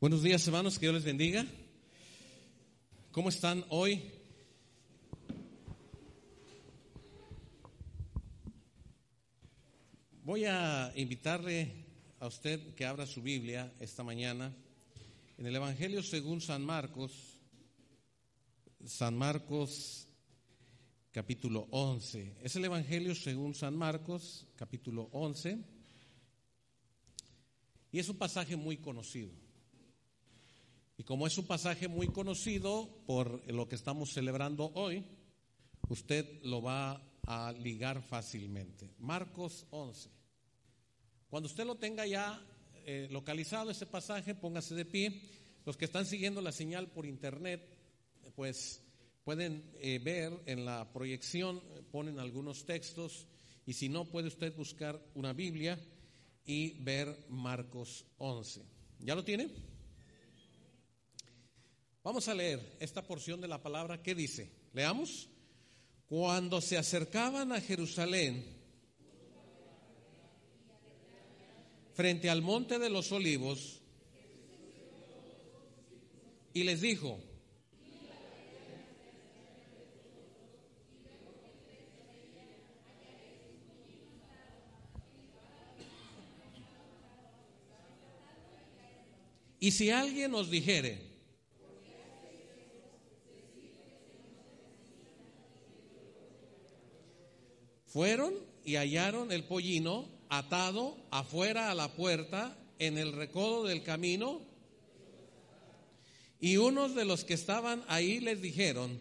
Buenos días, hermanos, que Dios les bendiga. ¿Cómo están hoy? Voy a invitarle a usted que abra su Biblia esta mañana en el Evangelio según San Marcos, San Marcos capítulo 11. Es el Evangelio según San Marcos capítulo 11 y es un pasaje muy conocido. Y como es un pasaje muy conocido por lo que estamos celebrando hoy, usted lo va a ligar fácilmente. Marcos 11. Cuando usted lo tenga ya eh, localizado ese pasaje, póngase de pie. Los que están siguiendo la señal por internet, pues pueden eh, ver en la proyección, ponen algunos textos, y si no, puede usted buscar una Biblia y ver Marcos 11. ¿Ya lo tiene? Vamos a leer esta porción de la palabra que dice, leamos, cuando se acercaban a Jerusalén, frente al monte de los olivos y les dijo, y si alguien os dijere, fueron y hallaron el pollino atado afuera a la puerta en el recodo del camino. Y unos de los que estaban ahí les dijeron,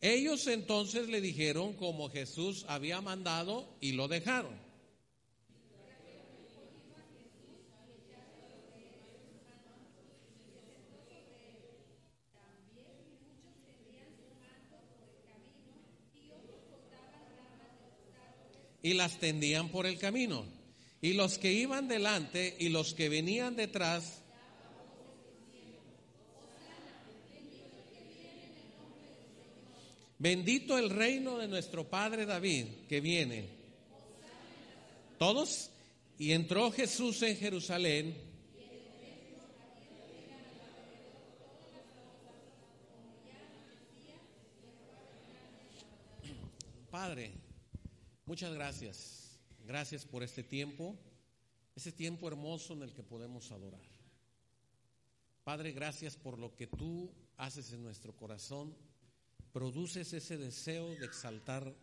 ellos entonces le dijeron como Jesús había mandado y lo dejaron. Y las tendían por el camino. Y los que iban delante y los que venían detrás Bendito el reino de nuestro Padre David que viene. Todos. Y entró Jesús en Jerusalén. Padre, Muchas gracias. Gracias por este tiempo, ese tiempo hermoso en el que podemos adorar. Padre, gracias por lo que tú haces en nuestro corazón. Produces ese deseo de exaltar,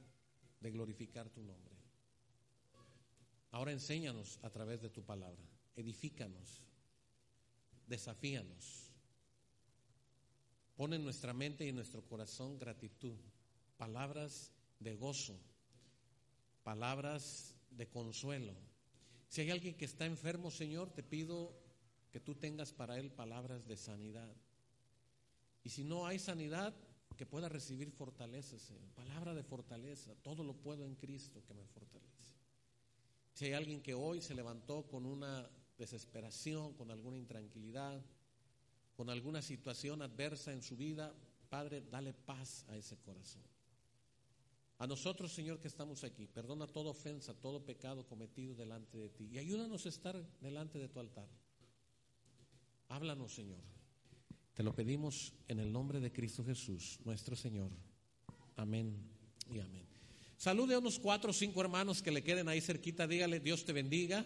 de glorificar tu nombre. Ahora enséñanos a través de tu palabra. Edifícanos. Desafíanos. Pon en nuestra mente y en nuestro corazón gratitud. Palabras de gozo palabras de consuelo. Si hay alguien que está enfermo, Señor, te pido que tú tengas para él palabras de sanidad. Y si no hay sanidad, que pueda recibir fortaleza, Señor. Palabra de fortaleza. Todo lo puedo en Cristo que me fortalece. Si hay alguien que hoy se levantó con una desesperación, con alguna intranquilidad, con alguna situación adversa en su vida, Padre, dale paz a ese corazón. A nosotros, Señor, que estamos aquí, perdona toda ofensa, todo pecado cometido delante de ti y ayúdanos a estar delante de tu altar. Háblanos, Señor. Te lo pedimos en el nombre de Cristo Jesús, nuestro Señor. Amén y amén. Salude a unos cuatro o cinco hermanos que le queden ahí cerquita. Dígale, Dios te bendiga.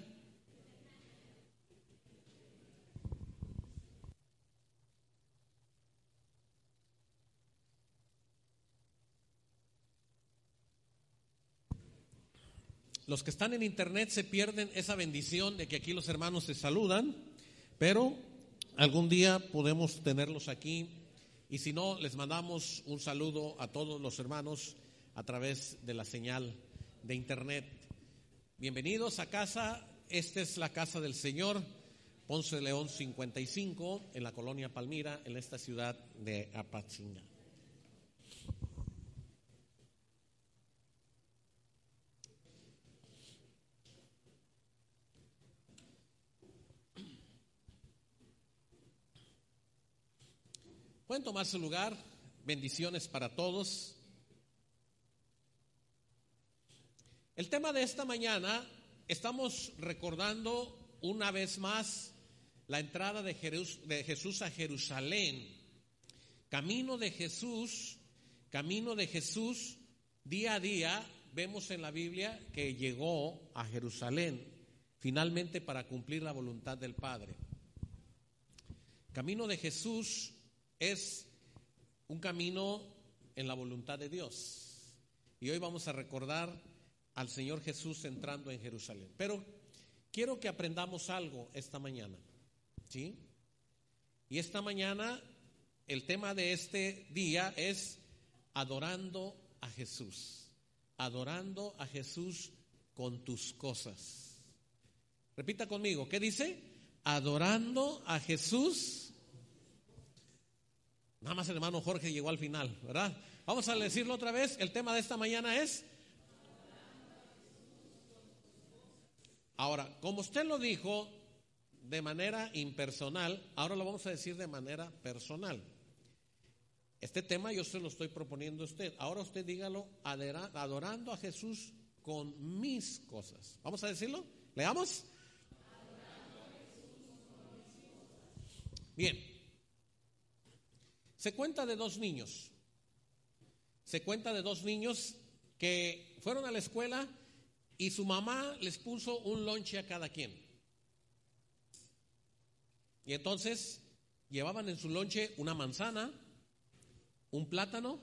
Los que están en internet se pierden esa bendición de que aquí los hermanos se saludan, pero algún día podemos tenerlos aquí y si no, les mandamos un saludo a todos los hermanos a través de la señal de internet. Bienvenidos a casa, esta es la casa del Señor, Ponce León 55, en la colonia Palmira, en esta ciudad de Apachinga. Pueden tomar su lugar. Bendiciones para todos. El tema de esta mañana, estamos recordando una vez más la entrada de, Jesús a Jerusalén. Camino de Jesús, camino de Jesús, día a día vemos en la Biblia que llegó a Jerusalén finalmente para cumplir la voluntad del Padre. Camino de Jesús es un camino en la voluntad de Dios. Y hoy vamos a recordar al Señor Jesús entrando en Jerusalén. Pero quiero que aprendamos algo esta mañana. ¿Sí? Y esta mañana el tema de este día es adorando a Jesús. Adorando a Jesús con tus cosas. Repita conmigo, ¿qué dice? Adorando a Jesús. Nada más el hermano Jorge llegó al final, ¿verdad? Vamos a decirlo otra vez. El tema de esta mañana es Ahora, como usted lo dijo de manera impersonal, ahora lo vamos a decir de manera personal. Este tema yo se lo estoy proponiendo a usted. Ahora usted dígalo adorando a Jesús con mis cosas. ¿Vamos a decirlo? ¿Leamos? Bien. Se cuenta de dos niños. Se cuenta de dos niños que fueron a la escuela y su mamá les puso un lonche a cada quien. Y entonces llevaban en su lonche una manzana, un plátano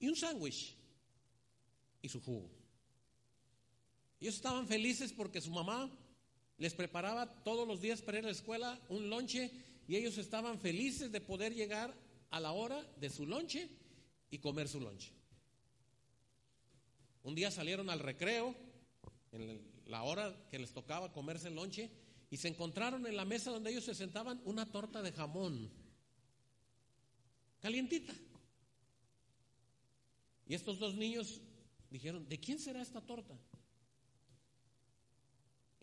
y un sándwich y su jugo. Ellos estaban felices porque su mamá les preparaba todos los días para ir a la escuela un lonche y ellos estaban felices de poder llegar a la hora de su lonche y comer su lonche. Un día salieron al recreo en la hora que les tocaba comerse el lonche, y se encontraron en la mesa donde ellos se sentaban una torta de jamón, calientita. Y estos dos niños dijeron, ¿de quién será esta torta?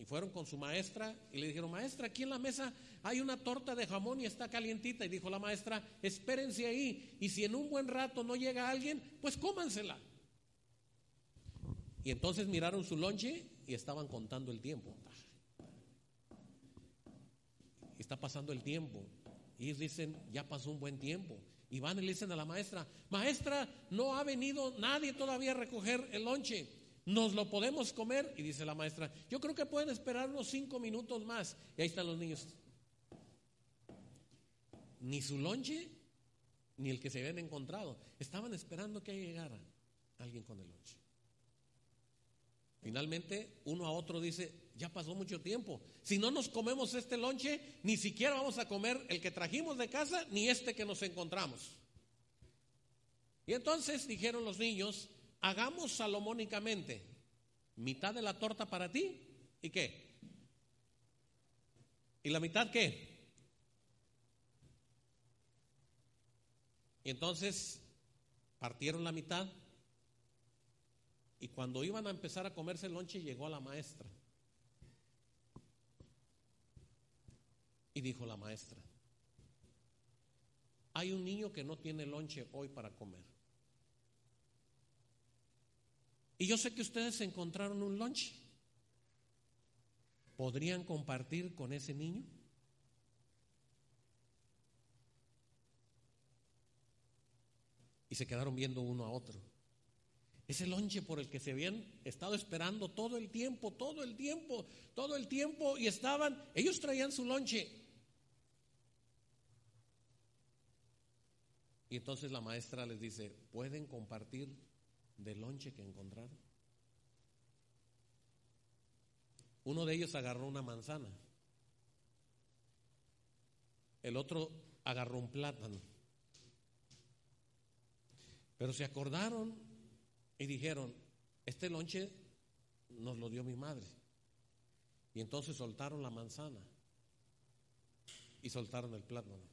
Fueron con su maestra y le dijeron, maestra, aquí en la mesa hay una torta de jamón y está calientita. Y dijo la maestra, espérense ahí. Y si en un buen rato no llega alguien, pues cómansela. Y entonces miraron su lonche y estaban contando el tiempo. Está pasando el tiempo. Y dicen, ya pasó un buen tiempo. Y van y le dicen a la maestra, maestra, no ha venido nadie todavía a recoger el lonche. ¿Nos lo podemos comer? Y dice la maestra, yo creo que pueden esperar unos cinco minutos más. Y ahí están los niños. Ni su lonche, ni el que se habían encontrado. Estaban esperando que llegara alguien con el lonche. Finalmente, uno a otro dice, ya pasó mucho tiempo. Si no nos comemos este lonche, ni siquiera vamos a comer el que trajimos de casa, ni este que nos encontramos. Y entonces dijeron los niños, hagamos salomónicamente, mitad de la torta para ti, ¿y qué? ¿Y la mitad qué? Y entonces partieron la mitad y cuando iban a empezar a comerse el lonche, llegó la maestra. Y dijo la maestra, hay un niño que no tiene lonche hoy para comer. Y yo sé que ustedes encontraron un lonche. ¿Podrían compartir con ese niño? Y se quedaron viendo uno a otro. Ese lonche por el que se habían estado esperando todo el tiempo, todo el tiempo, todo el tiempo, y estaban, ellos traían su lonche. Y entonces la maestra les dice, ¿pueden compartir del lonche que encontraron? Uno de ellos agarró una manzana, el otro agarró un plátano. Pero se acordaron y dijeron, este lonche nos lo dio mi madre. Y entonces soltaron la manzana y soltaron el plátano.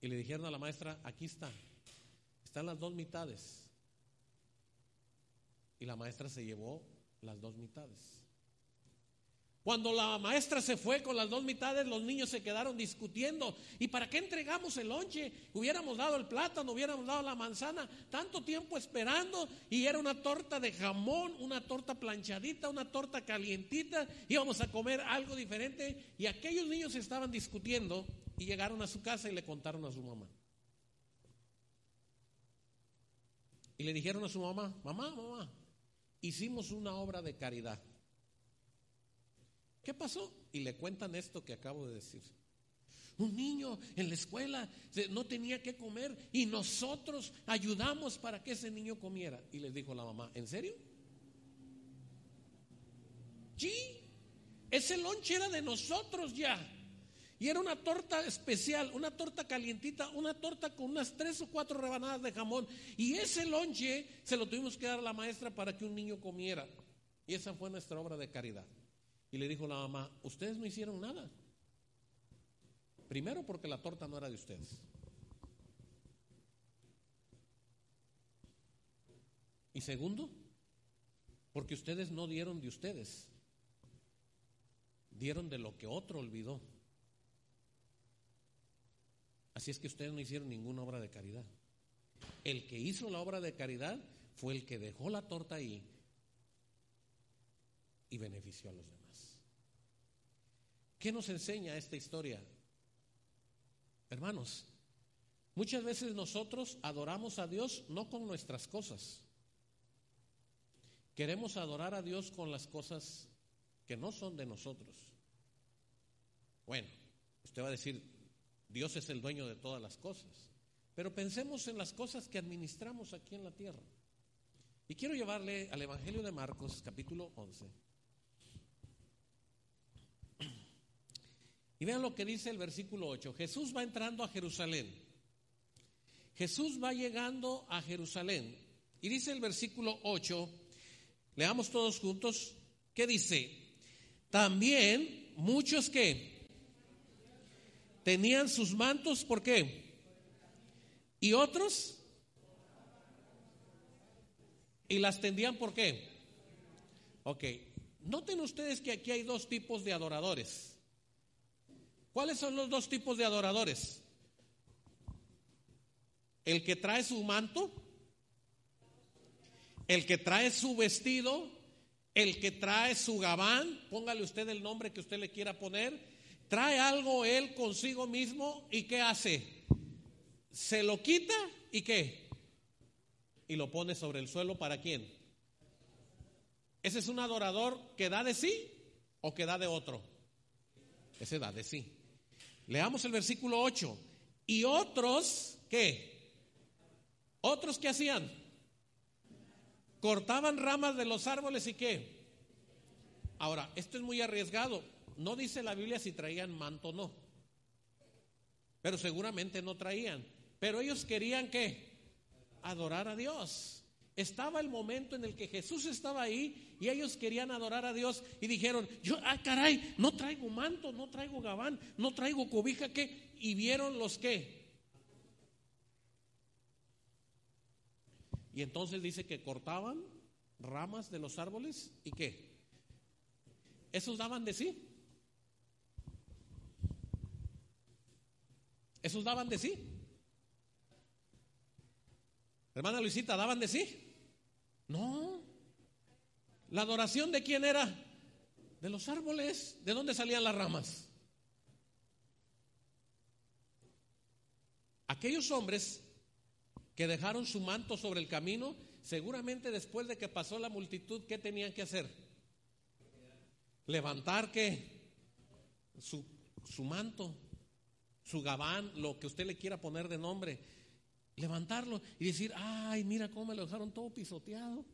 Y le dijeron a la maestra, aquí está, están las dos mitades. Y la maestra se llevó las dos mitades. Cuando la maestra se fue con las dos mitades, los niños se quedaron discutiendo. ¿Y para qué entregamos el lonche? Hubiéramos dado el plátano, hubiéramos dado la manzana, tanto tiempo esperando. Y era una torta de jamón, una torta planchadita, una torta calientita. Íbamos a comer algo diferente. Y aquellos niños estaban discutiendo y llegaron a su casa y le contaron a su mamá. Y le dijeron a su mamá, mamá, mamá, hicimos una obra de caridad. ¿Qué pasó? Y le cuentan esto que acabo de decir. Un niño en la escuela no tenía que comer y nosotros ayudamos para que ese niño comiera. Y les dijo la mamá, ¿en serio? Sí, ese lonche era de nosotros ya. Y era una torta especial, una torta calientita, una torta con unas tres o cuatro rebanadas de jamón. Y ese lonche se lo tuvimos que dar a la maestra para que un niño comiera. Y esa fue nuestra obra de caridad. Y le dijo la mamá, ustedes no hicieron nada. Primero porque la torta no era de ustedes. Y segundo, porque ustedes no dieron de ustedes, dieron de lo que otro olvidó. Así es que ustedes no hicieron ninguna obra de caridad. El que hizo la obra de caridad fue el que dejó la torta ahí y benefició a los demás. ¿Qué nos enseña esta historia? Hermanos, muchas veces nosotros adoramos a Dios no con nuestras cosas. Queremos adorar a Dios con las cosas que no son de nosotros. Bueno, usted va a decir, Dios es el dueño de todas las cosas. Pero pensemos en las cosas que administramos aquí en la tierra. Y quiero llevarle al Evangelio de Marcos, capítulo 11. Y vean lo que dice el versículo 8. Jesús va entrando a Jerusalén. Jesús va llegando a Jerusalén. Y dice el versículo 8, leamos todos juntos, ¿qué dice? También muchos que tenían sus mantos, ¿por qué? Y otros, y las tendían, ¿por qué? Ok, noten ustedes que aquí hay dos tipos de adoradores. ¿Cuáles son los dos tipos de adoradores? El que trae su manto, el que trae su vestido, el que trae su gabán, póngale usted el nombre que usted le quiera poner, trae algo él consigo mismo y ¿qué hace? Se lo quita y ¿qué? Y lo pone sobre el suelo para quién? ¿Ese es un adorador que da de sí o que da de otro? Ese da de sí. Leamos el versículo 8. Y otros, ¿qué? Otros que hacían? Cortaban ramas de los árboles y qué? Ahora, esto es muy arriesgado. No dice la Biblia si traían manto o no. Pero seguramente no traían. Pero ellos querían qué? Adorar a Dios. Estaba el momento en el que Jesús estaba ahí y ellos querían adorar a Dios y dijeron, yo, ah, caray, no traigo manto, no traigo gabán, no traigo cobija, ¿qué? Y vieron los qué. Y entonces dice que cortaban ramas de los árboles y qué. Esos daban de sí. Esos daban de sí. Hermana Luisita, daban de sí. No. ¿La adoración de quién era? De los árboles. ¿De dónde salían las ramas? Aquellos hombres que dejaron su manto sobre el camino, seguramente después de que pasó la multitud, ¿qué tenían que hacer? Levantar qué? Su, su manto, su gabán, lo que usted le quiera poner de nombre levantarlo y decir, ay, mira cómo me lo dejaron todo pisoteado.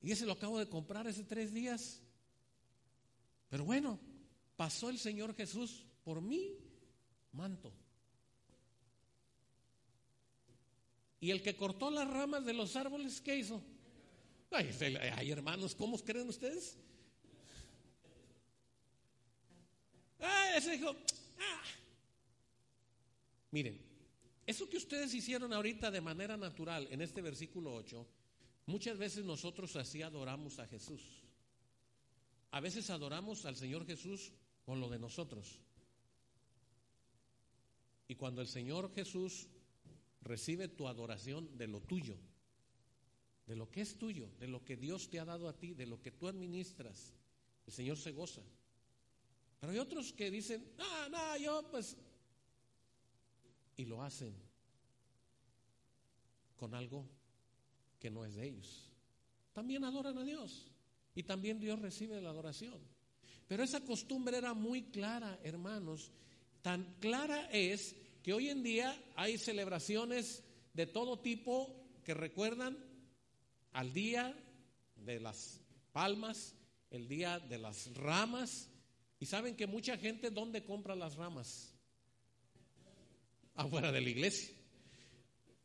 Y ese lo acabo de comprar hace tres días. Pero bueno, pasó el Señor Jesús por mi manto. Y el que cortó las ramas de los árboles, ¿qué hizo? Ay, hermanos, ¿cómo creen ustedes? Ah, ese dijo, Miren, eso que ustedes hicieron ahorita de manera natural en este versículo 8, muchas veces nosotros así adoramos a Jesús. a veces adoramos al Señor Jesús con lo de nosotros. Y cuando el Señor Jesús recibe tu adoración de lo tuyo, de lo que es tuyo, de lo que Dios te ha dado a ti, de lo que tú administras, el Señor se goza. Pero hay otros que dicen, no, no, yo pues... Y lo hacen con algo que no es de ellos. También adoran a Dios y también Dios recibe la adoración. Pero esa costumbre era muy clara, hermanos. Tan clara es que hoy en día hay celebraciones de todo tipo que recuerdan al día de las palmas, el día de las ramas. Y saben que mucha gente, ¿dónde compra las ramas? Afuera de la iglesia.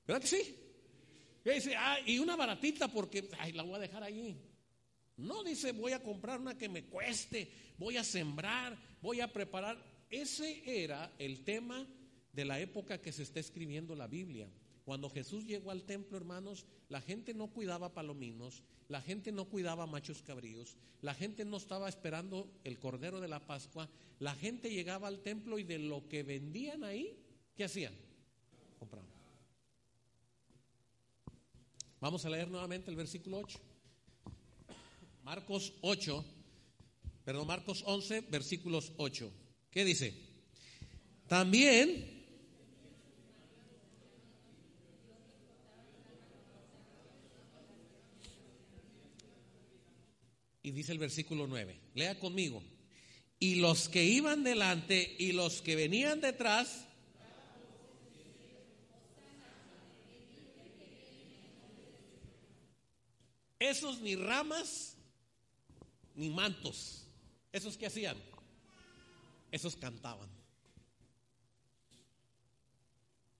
¿Verdad que sí? Ah, y una baratita porque, ay, la voy a dejar ahí. No dice, voy a comprar una que me cueste, voy a sembrar, voy a preparar. Ese era el tema de la época que se está escribiendo la Biblia. Cuando Jesús llegó al templo, hermanos, la gente no cuidaba palominos, la gente no cuidaba machos cabríos, la gente no estaba esperando el cordero de la Pascua, la gente llegaba al templo y de lo que vendían ahí, ¿qué hacían? Compraban. Vamos a leer nuevamente el versículo 8. Marcos 8, perdón, Marcos 11, versículos 8. ¿Qué dice? También Y dice el versículo 9, lea conmigo. Y los que iban delante y los que venían detrás, esos ni ramas ni mantos, esos que hacían, esos cantaban.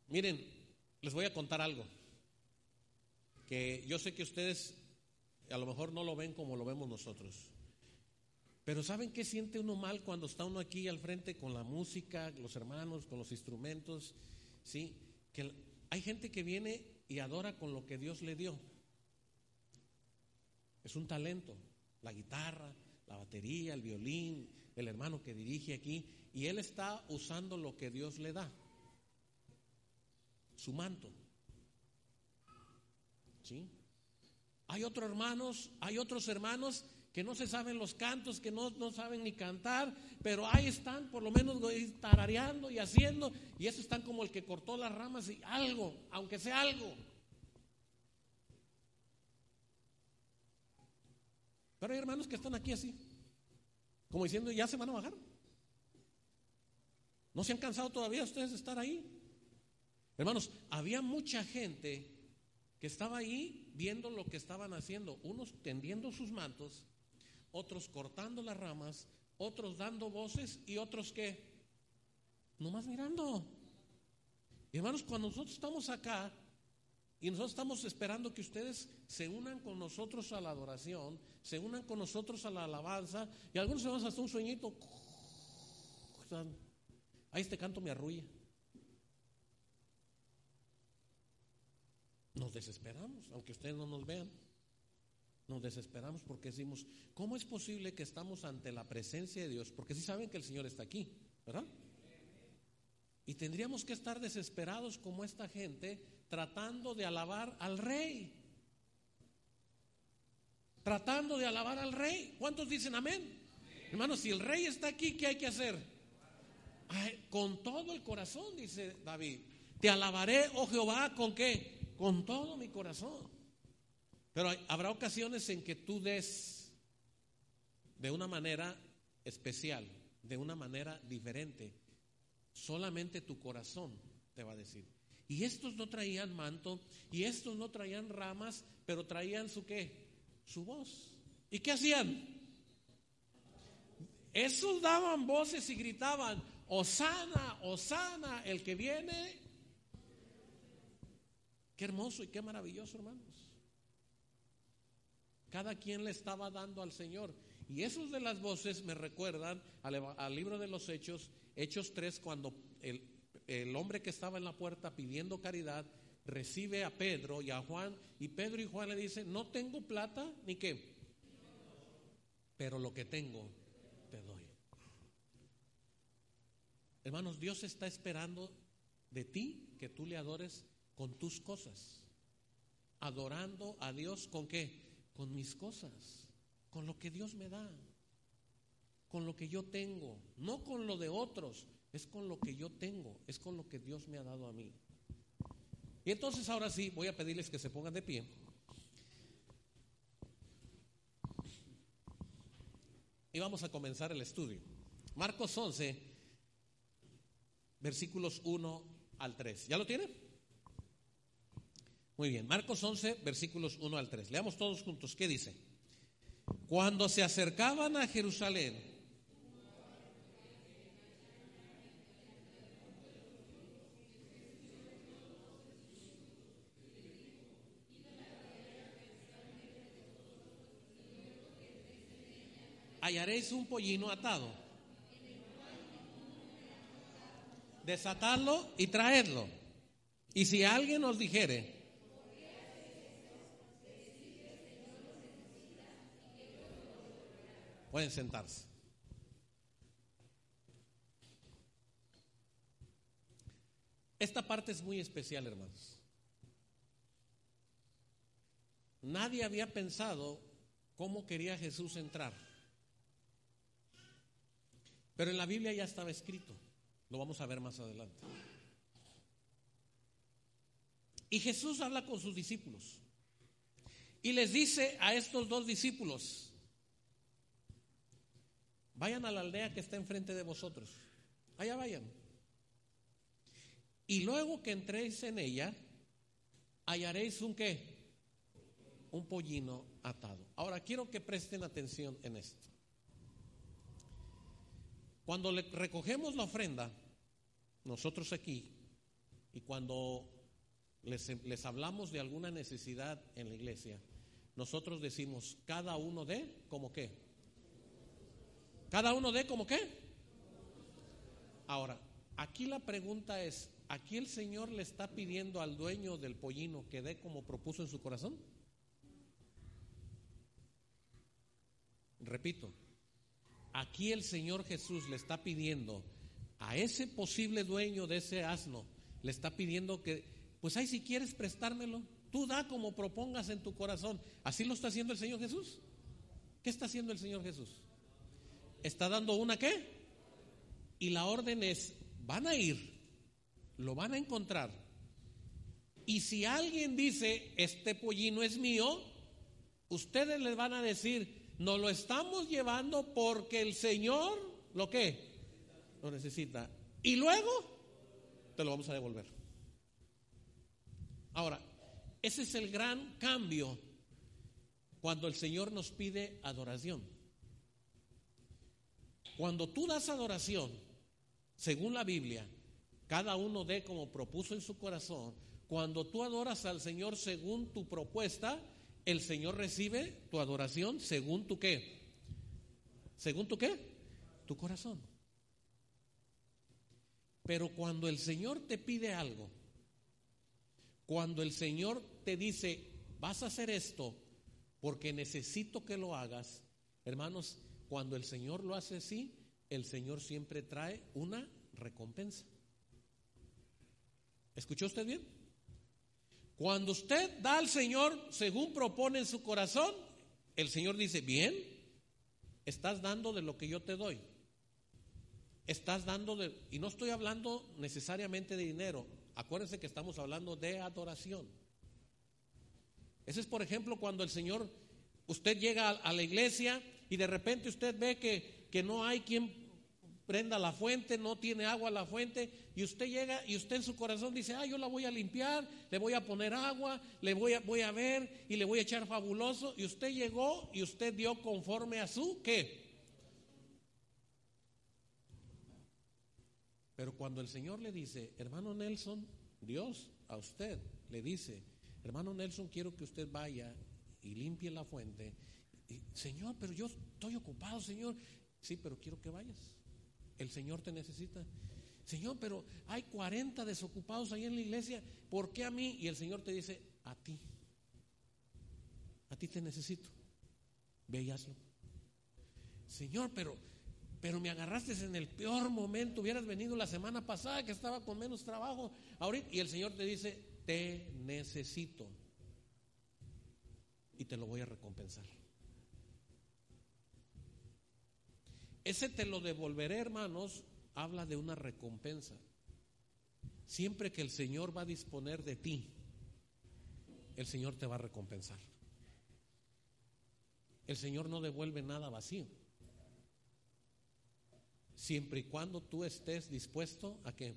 Miren, les voy a contar algo, que yo sé que ustedes a lo mejor no lo ven como lo vemos nosotros. Pero ¿saben qué siente uno mal cuando está uno aquí al frente con la música, los hermanos, con los instrumentos? ¿Sí? Que hay gente que viene y adora con lo que Dios le dio. Es un talento, la guitarra, la batería, el violín, el hermano que dirige aquí, y él está usando lo que Dios le da, su manto. ¿Sí? Hay otros hermanos, hay otros hermanos que no se saben los cantos, que no, no saben ni cantar, pero ahí están por lo menos tarareando y haciendo, y esos están como el que cortó las ramas y algo, aunque sea algo. Pero hay hermanos que están aquí así, como diciendo, ya se van a bajar. ¿No se han cansado todavía ustedes de estar ahí? Hermanos, había mucha gente que estaba ahí viendo lo que estaban haciendo, unos tendiendo sus mantos, otros cortando las ramas, otros dando voces y otros que, nomás mirando. hermanos, cuando nosotros estamos acá y nosotros estamos esperando que ustedes se unan con nosotros a la adoración, se unan con nosotros a la alabanza, y algunos se van hasta un sueñito. Ahí este canto me arrulla. Nos desesperamos, aunque ustedes no nos vean. Nos desesperamos porque decimos, ¿cómo es posible que estamos ante la presencia de Dios? Porque si saben que el Señor está aquí, ¿verdad? Y tendríamos que estar desesperados como esta gente tratando de alabar al rey. Tratando de alabar al rey. ¿Cuántos dicen amén? Hermanos, si el rey está aquí, ¿qué hay que hacer? con todo el corazón, dice David. Te alabaré, oh Jehová, ¿con qué? Con todo mi corazón. Pero habrá ocasiones en que tú des de una manera especial, de una manera diferente. Solamente tu corazón te va a decir. Y estos no traían manto, y estos no traían ramas, pero traían su qué? Su voz. ¿Y qué hacían? Esos daban voces y gritaban, Osana, Osana, el que viene Hermoso y qué maravilloso, hermanos. Cada quien le estaba dando al Señor. Y esos de las voces me recuerdan al, libro de los Hechos, Hechos 3, cuando el, el hombre que estaba en la puerta pidiendo caridad recibe a Pedro y a Juan, y Pedro y Juan le dicen, no tengo plata ni qué. pero lo que tengo te doy. Hermanos, Dios está esperando de ti que tú le adores con tus cosas. Adorando a Dios con qué? Con mis cosas, con lo que Dios me da, con lo que yo tengo, no con lo de otros, es con lo que yo tengo, es con lo que Dios me ha dado a mí. Y entonces ahora sí, voy a pedirles que se pongan de pie. Y vamos a comenzar el estudio. Marcos 11, versículos 1 al 3. ¿Ya lo tienen? Muy bien, Marcos 11, versículos 1 al 3. Leamos todos juntos. ¿Qué dice? Cuando se acercaban a Jerusalén, hallaréis un pollino atado. Desatarlo y traedlo. Y si alguien os dijere, pueden sentarse. Esta parte es muy especial, hermanos. Nadie había pensado cómo quería Jesús entrar. Pero en la Biblia ya estaba escrito. Lo vamos a ver más adelante. Y Jesús habla con sus discípulos. Y les dice a estos dos discípulos, vayan a la aldea que está enfrente de vosotros. Allá vayan. Y luego que entréis en ella, hallaréis un qué? Un pollino atado. Ahora quiero que presten atención en esto. Cuando le recogemos la ofrenda, nosotros aquí, y cuando les, les, hablamos de alguna necesidad en la iglesia, nosotros decimos, cada uno de, ¿como qué? Cada uno de, ¿como qué? Ahora, aquí la pregunta es, ¿aquí el Señor le está pidiendo al dueño del pollino que dé como propuso en su corazón? Repito, Aquí el Señor Jesús le está pidiendo a ese posible dueño de ese asno, le está pidiendo que, pues ahí si quieres prestármelo, tú da como propongas en tu corazón. ¿Así lo está haciendo el Señor Jesús? ¿Qué está haciendo el Señor Jesús? Está dando una qué? Y la orden es, van a ir, lo van a encontrar. Y si alguien dice, este pollino es mío, ustedes les van a decir, nos lo estamos llevando porque el Señor, ¿lo que Lo necesita. Y luego te lo vamos a devolver. Ahora, ese es el gran cambio cuando el Señor nos pide adoración. Cuando tú das adoración, según la Biblia, cada uno dé como propuso en su corazón, cuando tú adoras al Señor según tu propuesta, el Señor recibe tu adoración según tu qué. ¿Según tu qué? Tu corazón. Pero cuando el Señor te pide algo, cuando el Señor te dice, vas a hacer esto porque necesito que lo hagas, hermanos, cuando el Señor lo hace así, el Señor siempre trae una recompensa. ¿Escuchó usted bien? Cuando usted da al Señor según propone en su corazón, el Señor dice, bien, estás dando de lo que yo te doy. Estás dando de, y no estoy hablando necesariamente de dinero, acuérdense que estamos hablando de adoración. Ese es, por ejemplo, cuando el Señor, usted llega a, la iglesia y de repente usted ve que, que no hay quien prenda la fuente, no tiene agua la fuente, y usted llega y usted en su corazón dice, ah, yo la voy a limpiar, le voy a poner agua, le voy a, voy a ver y le voy a echar fabuloso, y usted llegó y usted dio conforme a su qué. Pero cuando el Señor le dice, hermano Nelson, Dios a usted le dice, hermano Nelson, quiero que usted vaya y limpie la fuente. Señor, pero yo estoy ocupado, Señor. Sí, pero quiero que vayas. El Señor te necesita. Señor, pero hay 40 desocupados ahí en la iglesia, ¿por qué a mí? Y el Señor te dice, a ti. A ti te necesito. Ve Señor, pero, pero me agarraste en el peor momento, hubieras venido la semana pasada que estaba con menos trabajo. Ahorita, y el Señor te dice, te necesito y te lo voy a recompensar. Ese te lo devolveré, hermanos, habla de una recompensa. Siempre que el Señor va a disponer de ti, el Señor te va a recompensar. El Señor no devuelve nada vacío. Siempre y cuando tú estés dispuesto a que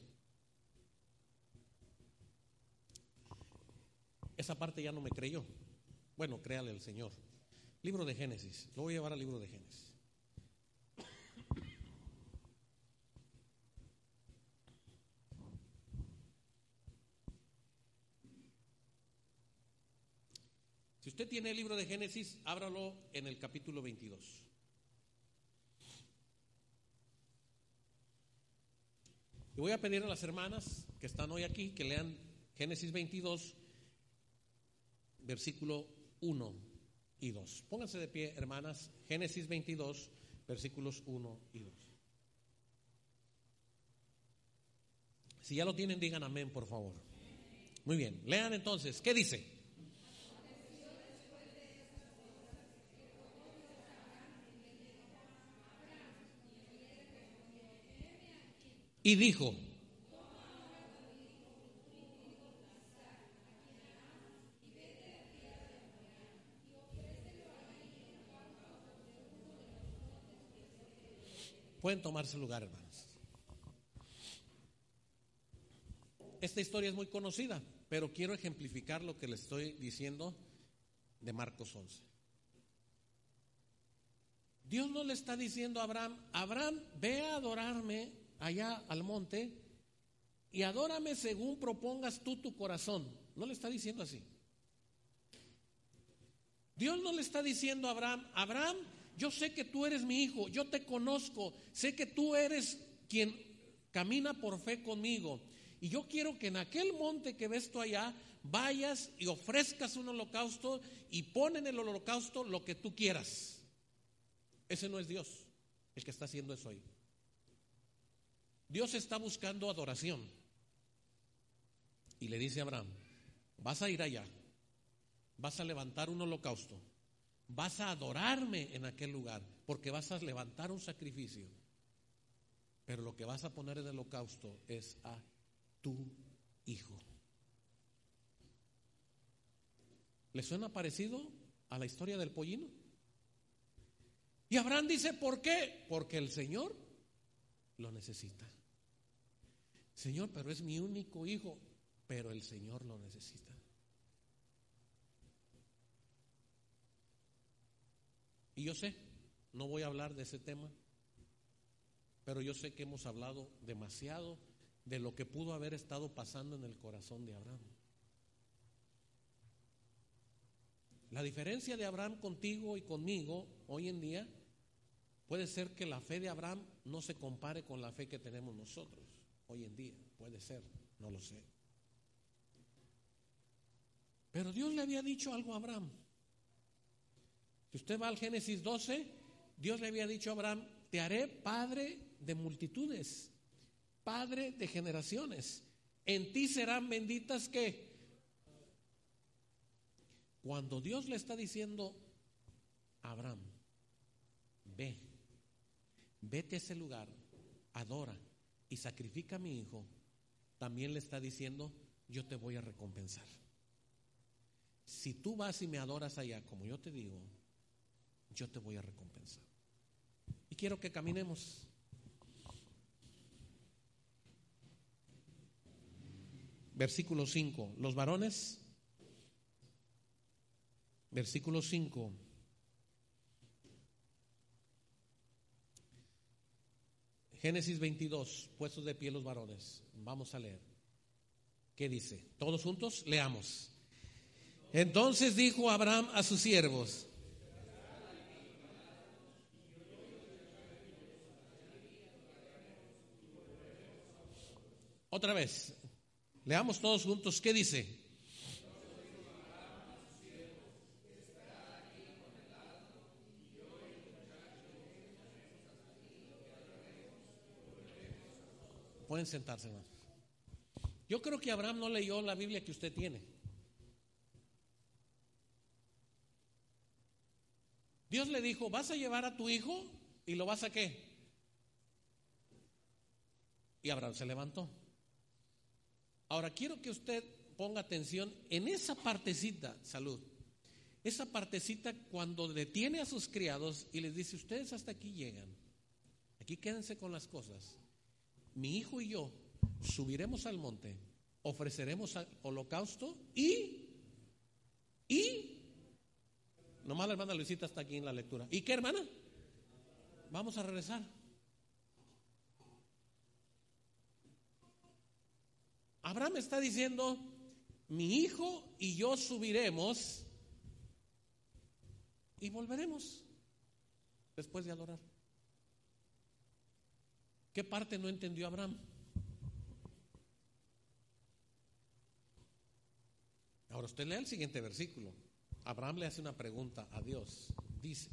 esa parte ya no me creyó. Bueno, créale el Señor. Libro de Génesis. Lo voy a llevar al libro de Génesis. Usted tiene el libro de Génesis, ábralo en el capítulo 22. Y voy a pedir a las hermanas que están hoy aquí que lean Génesis 22, versículo 1 y 2. Pónganse de pie, hermanas. Génesis 22, versículos 1 y 2. Si ya lo tienen, digan amén, por favor. Muy bien, lean entonces, ¿qué dice? Y dijo, Pueden tomarse lugar, hermanos. Esta historia es muy conocida, pero quiero ejemplificar lo que le estoy diciendo de Marcos 11. Dios no le está diciendo a Abraham, Abraham, ve a adorarme allá al monte y adórame según propongas tú tu corazón. No le está diciendo así. Dios no le está diciendo a Abraham, Abraham, yo sé que tú eres mi hijo, yo te conozco, sé que tú eres quien camina por fe conmigo. Y yo quiero que en aquel monte que ves tú allá, vayas y ofrezcas un holocausto y pon en el holocausto lo que tú quieras. Ese no es Dios el que está haciendo eso hoy. Dios está buscando adoración. Y le dice a Abraham, vas a ir allá, vas a levantar un holocausto vas a adorarme en aquel lugar, porque vas a levantar un sacrificio. Pero lo que vas a poner en el holocausto es a tu hijo. ¿Le suena parecido a la historia del pollino? Y Abraham dice, ¿por qué? Porque el Señor lo necesita. Señor, pero es mi único hijo, pero el Señor lo necesita. Y yo sé, no voy a hablar de ese tema, pero yo sé que hemos hablado demasiado de lo que pudo haber estado pasando en el corazón de Abraham. La diferencia de Abraham contigo y conmigo hoy en día puede ser que la fe de Abraham no se compare con la fe que tenemos nosotros hoy en día. Puede ser, no lo sé. Pero Dios le había dicho algo a Abraham. Si usted va al Génesis 12, Dios le había dicho a Abraham, te haré padre de multitudes, padre de generaciones. En ti serán benditas que cuando Dios le está diciendo a Abraham, ve, vete a ese lugar, adora y sacrifica a mi hijo, también le está diciendo, yo te voy a recompensar. Si tú vas y me adoras allá, como yo te digo, yo te voy a recompensar. Y quiero que caminemos. Versículo 5. Los varones. Versículo 5. Génesis 22, puestos de pie los varones. Vamos a leer. ¿Qué dice? Todos juntos, leamos. Entonces dijo Abraham a sus siervos, Otra vez, leamos todos juntos, ¿qué dice? Pueden sentarse, hermano. Yo creo que Abraham no leyó la Biblia que usted tiene. Dios le dijo, vas a llevar a tu hijo y lo vas a qué? Y Abraham se levantó. Ahora quiero que usted ponga atención en esa partecita, salud, esa partecita cuando detiene a sus criados y les dice, ustedes hasta aquí llegan, aquí quédense con las cosas. Mi hijo y yo subiremos al monte, ofreceremos holocausto y, y Nomás la hermana Luisita está aquí en la lectura. ¿Y qué, hermana? Vamos a regresar. Abraham está diciendo, mi hijo y yo subiremos y volveremos después de adorar. ¿Qué parte no entendió Abraham? Ahora usted lee el siguiente versículo. Abraham le hace una pregunta a Dios. Dice,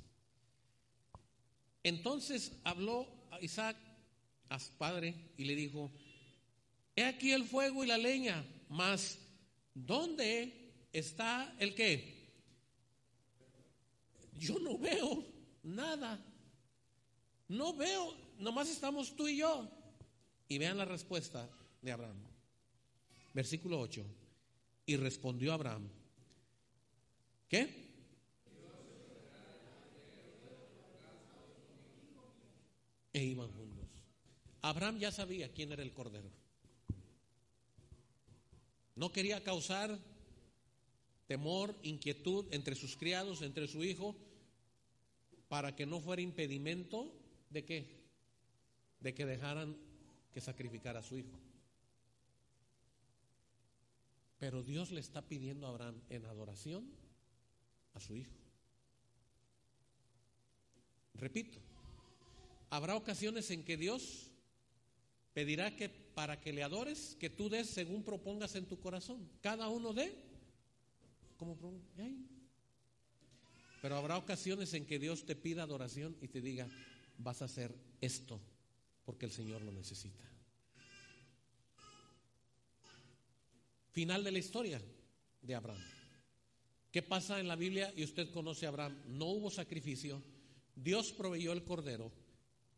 entonces habló a Isaac, a su padre, y le dijo, he aquí el fuego y la leña, mas ¿dónde está el qué? Yo no veo nada. No veo, nomás estamos tú y yo. Y vean la respuesta de Abraham. Versículo 8. Y respondió Abraham, ¿Qué? E iban juntos. Abraham ya sabía quién era el cordero. No quería causar temor, inquietud entre sus criados, entre su hijo, para que no fuera impedimento de qué? De que dejaran que sacrificara a su hijo. Pero Dios le está pidiendo a Abraham en adoración a su hijo. Repito, habrá ocasiones en que Dios pedirá que para que le adores, que tú des según propongas en tu corazón. Cada uno dé como Pero habrá ocasiones en que Dios te pida adoración y te diga, vas a hacer esto porque el Señor lo necesita. Final de la historia de Abraham. ¿Qué pasa en la Biblia? Y usted conoce a Abraham. No hubo sacrificio. Dios proveyó el cordero.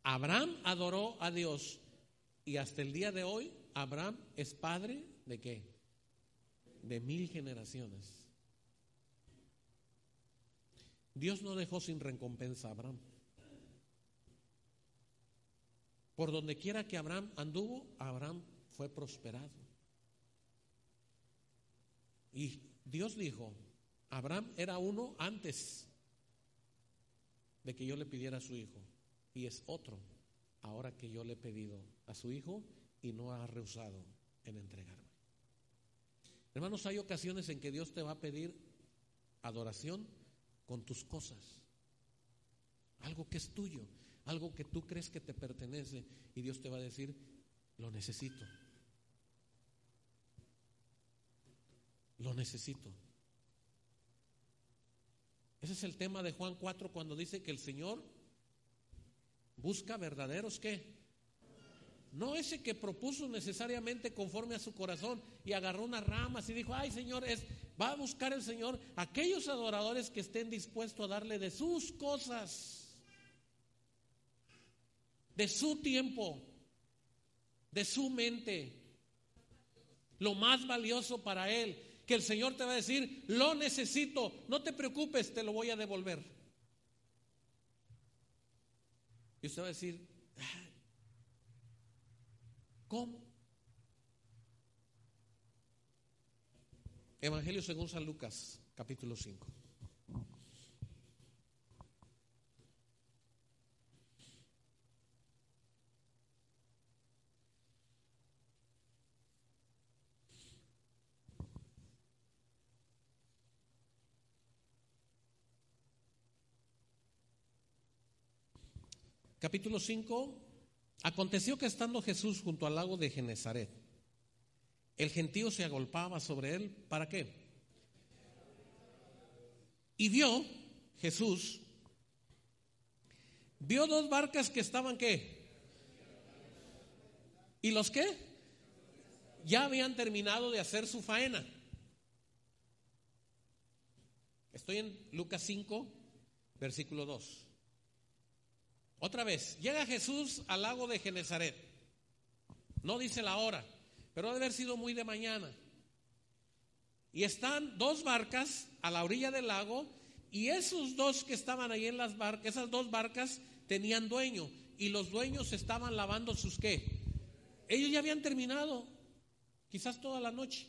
Abraham adoró a Dios. Y hasta el día de hoy, Abraham es padre de qué? De mil generaciones. Dios no dejó sin recompensa a Abraham. Por donde quiera que Abraham anduvo, Abraham fue prosperado. Y Dios dijo, Abraham era uno antes de que yo le pidiera a su hijo y es otro ahora que yo le he pedido a su hijo y no ha rehusado en entregarme. Hermanos, hay ocasiones en que Dios te va a pedir adoración con tus cosas. Algo que es tuyo, algo que tú crees que te pertenece y Dios te va a decir, lo necesito. Lo necesito. Ese es el tema de Juan 4 cuando dice que el Señor busca verdaderos qué. No ese que propuso necesariamente conforme a su corazón y agarró unas ramas y dijo, ay Señor, es, va a buscar el Señor aquellos adoradores que estén dispuestos a darle de sus cosas, de su tiempo, de su mente, lo más valioso para Él que el Señor te va a decir, lo necesito, no te preocupes, te lo voy a devolver. Y usted va a decir, ¿cómo? Evangelio según San Lucas, capítulo 5. Capítulo 5, aconteció que estando Jesús junto al lago de Genezaret, el gentío se agolpaba sobre él, ¿para qué? Y vio Jesús, vio dos barcas que estaban qué? ¿Y los qué? Ya habían terminado de hacer su faena. Estoy en Lucas 5, versículo 2. Otra vez, llega Jesús al lago de Genezaret. No dice la hora, pero ha de haber sido muy de mañana. Y están dos barcas a la orilla del lago y esos dos que estaban ahí en las barcas, esas dos barcas tenían dueño y los dueños estaban lavando sus qué. Ellos ya habían terminado, quizás toda la noche.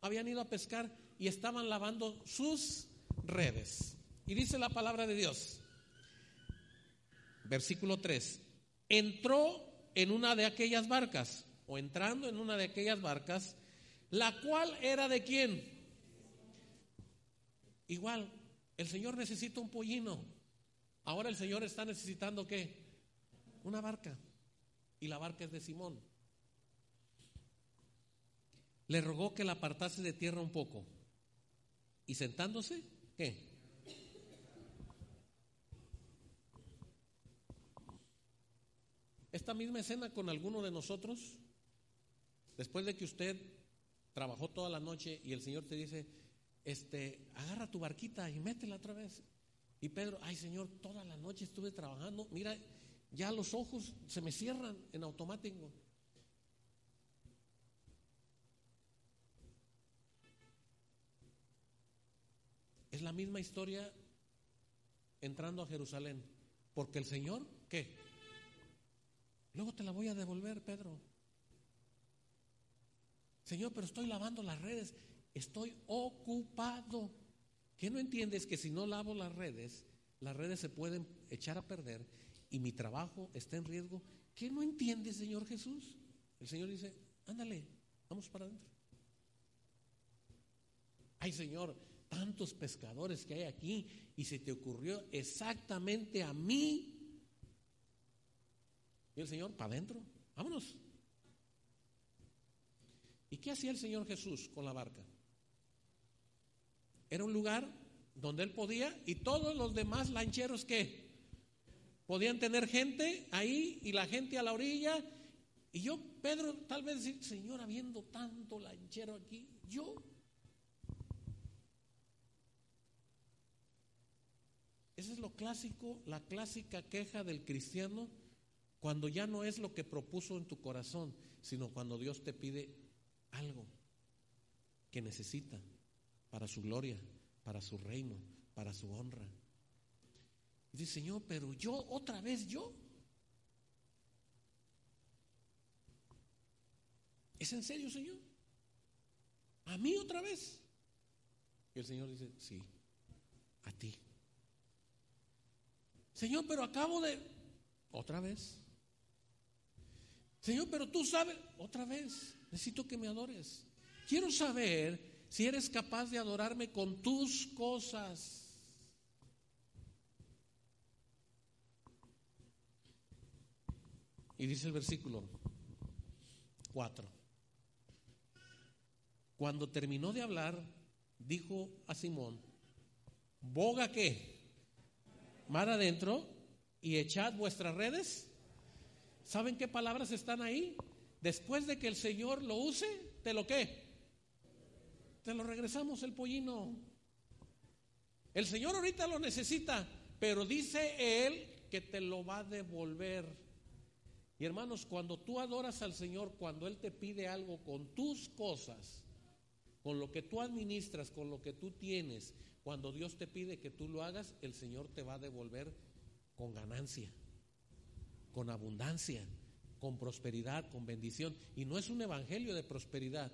Habían ido a pescar y estaban lavando sus redes. Y dice la palabra de Dios, versículo 3, entró en una de aquellas barcas, o entrando en una de aquellas barcas, la cual era de quién. Igual, el Señor necesita un pollino. Ahora el Señor está necesitando qué? Una barca. Y la barca es de Simón. Le rogó que la apartase de tierra un poco. Y sentándose, ¿qué? Esta misma escena con alguno de nosotros, después de que usted trabajó toda la noche y el Señor te dice, este, agarra tu barquita y métela otra vez. Y Pedro, ay Señor, toda la noche estuve trabajando, mira, ya los ojos se me cierran en automático. Es la misma historia entrando a Jerusalén, porque el Señor, ¿qué? Luego te la voy a devolver, Pedro. Señor, pero estoy lavando las redes. Estoy ocupado. ¿Qué no entiendes que si no lavo las redes, las redes se pueden echar a perder y mi trabajo está en riesgo? ¿Qué no entiendes, Señor Jesús? El Señor dice, ándale, vamos para adentro. Ay, Señor, tantos pescadores que hay aquí y se te ocurrió exactamente a mí y el Señor, para adentro, vámonos. ¿Y qué hacía el Señor Jesús con la barca? Era un lugar donde él podía y todos los demás lancheros que podían tener gente ahí y la gente a la orilla. Y yo, Pedro, tal vez decir, Señor, habiendo tanto lanchero aquí, yo. Ese es lo clásico, la clásica queja del cristiano cuando ya no es lo que propuso en tu corazón, sino cuando Dios te pide algo que necesita para su gloria, para su reino, para su honra. Y dice, Señor, pero yo otra vez yo. ¿Es en serio, Señor? ¿A mí otra vez? Y el Señor dice, sí, a ti. Señor, pero acabo de... ¿Otra vez? Señor, pero tú sabes, otra vez, necesito que me adores. Quiero saber si eres capaz de adorarme con tus cosas. Y dice el versículo 4. Cuando terminó de hablar, dijo a Simón, boga qué, mar adentro y echad vuestras redes ¿Saben qué palabras están ahí? Después de que el Señor lo use, ¿te lo qué? Te lo regresamos el pollino. El Señor ahorita lo necesita, pero dice Él que te lo va a devolver. Y hermanos, cuando tú adoras al Señor, cuando Él te pide algo con tus cosas, con lo que tú administras, con lo que tú tienes, cuando Dios te pide que tú lo hagas, el Señor te va a devolver con ganancia con abundancia, con prosperidad, con bendición. Y no es un evangelio de prosperidad,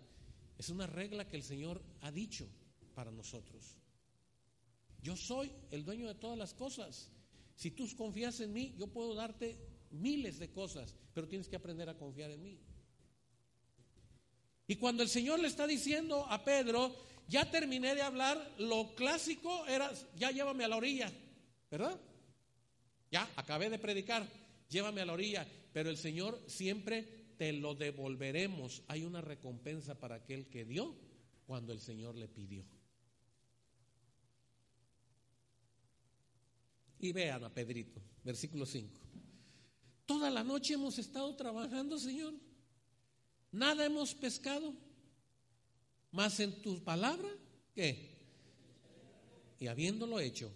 es una regla que el Señor ha dicho para nosotros. Yo soy el dueño de todas las cosas. Si tú confías en mí, yo puedo darte miles de cosas, pero tienes que aprender a confiar en mí. Y cuando el Señor le está diciendo a Pedro, ya terminé de hablar, lo clásico era, ya llévame a la orilla, ¿verdad? Ya, acabé de predicar llévame a la orilla, pero el Señor siempre te lo devolveremos. Hay una recompensa para aquel que dio cuando el Señor le pidió. Y vean a Pedrito, versículo 5. Toda la noche hemos estado trabajando, Señor, nada hemos pescado, mas en tu palabra, ¿qué? Y habiéndolo hecho,